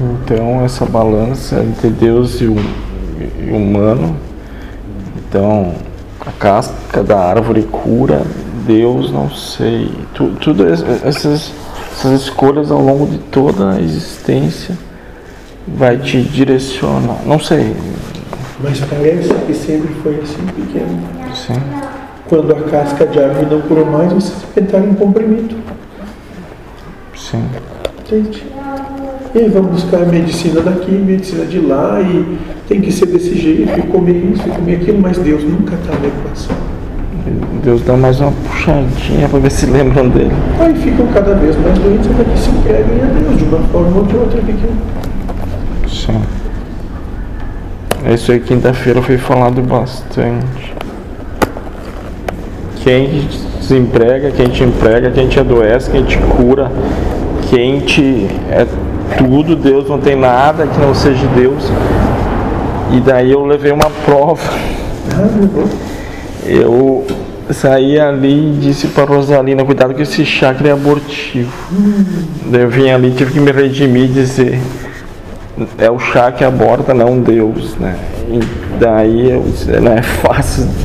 Então, essa balança entre Deus e o, e o humano. Então, a casca da árvore cura, Deus, não sei. Tu, tudo es- essas, essas escolhas ao longo de toda a existência vai te direcionar. Não sei. Mas parece que sempre foi assim pequeno. Sim. Quando a casca de árvore não curou mais, vocês inventaram um comprimido. Sim. Entende? E aí vamos buscar medicina daqui, medicina de lá, e tem que ser desse jeito, e comer isso, e comer aquilo, mas Deus nunca está na equação. Deus dá mais uma puxadinha para ver se lembram dele. Aí ficam cada vez mais doentes até que se entreguem a Deus, de uma forma ou de outra. Sim. Isso aí quinta-feira foi falado bastante. Quem desemprega, quem te emprega, quem te adoece, quem te cura, quem te é tudo, Deus não tem nada que não seja Deus. E daí eu levei uma prova. Eu saí ali e disse para Rosalina, cuidado que esse chakra é abortivo. Daí eu vim ali, tive que me redimir e dizer, é o chá que aborta, não Deus, né? E daí eu disse, não é fácil